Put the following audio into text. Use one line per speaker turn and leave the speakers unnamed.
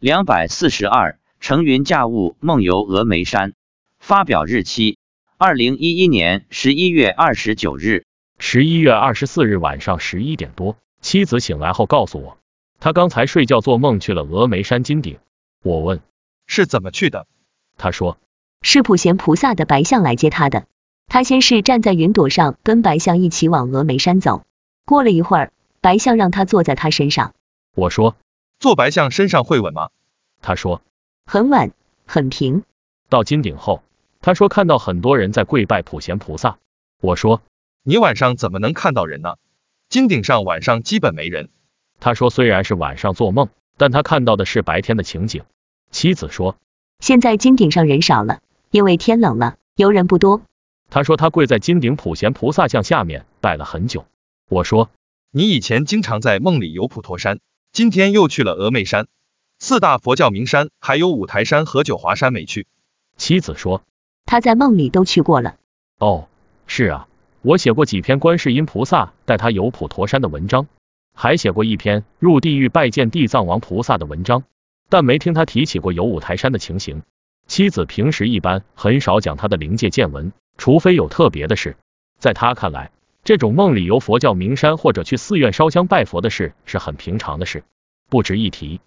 两百四十二，乘云驾雾梦游峨眉山。发表日期：二零一一年十一月二十九日。
十一月二十四日晚上十一点多，妻子醒来后告诉我，她刚才睡觉做梦去了峨眉山金顶。我问
是怎么去的？
她说
是普贤菩萨的白象来接她的。她先是站在云朵上，跟白象一起往峨眉山走。过了一会儿，白象让她坐在她身上。
我说
坐白象身上会稳吗？
他说
很稳，很平。
到金顶后，他说看到很多人在跪拜普贤菩萨。我说
你晚上怎么能看到人呢？金顶上晚上基本没人。
他说虽然是晚上做梦，但他看到的是白天的情景。妻子说
现在金顶上人少了，因为天冷了，游人不多。
他说他跪在金顶普贤菩萨像下面拜了很久。我说
你以前经常在梦里游普陀山，今天又去了峨眉山，四大佛教名山还有五台山和九华山没去。
妻子说
他在梦里都去过了。
哦，是啊，我写过几篇观世音菩萨带他游普陀山的文章，还写过一篇入地狱拜见地藏王菩萨的文章，但没听他提起过游五台山的情形。妻子平时一般很少讲他的灵界见闻，除非有特别的事。在他看来，这种梦里游佛教名山或者去寺院烧香拜佛的事是很平常的事，不值一提。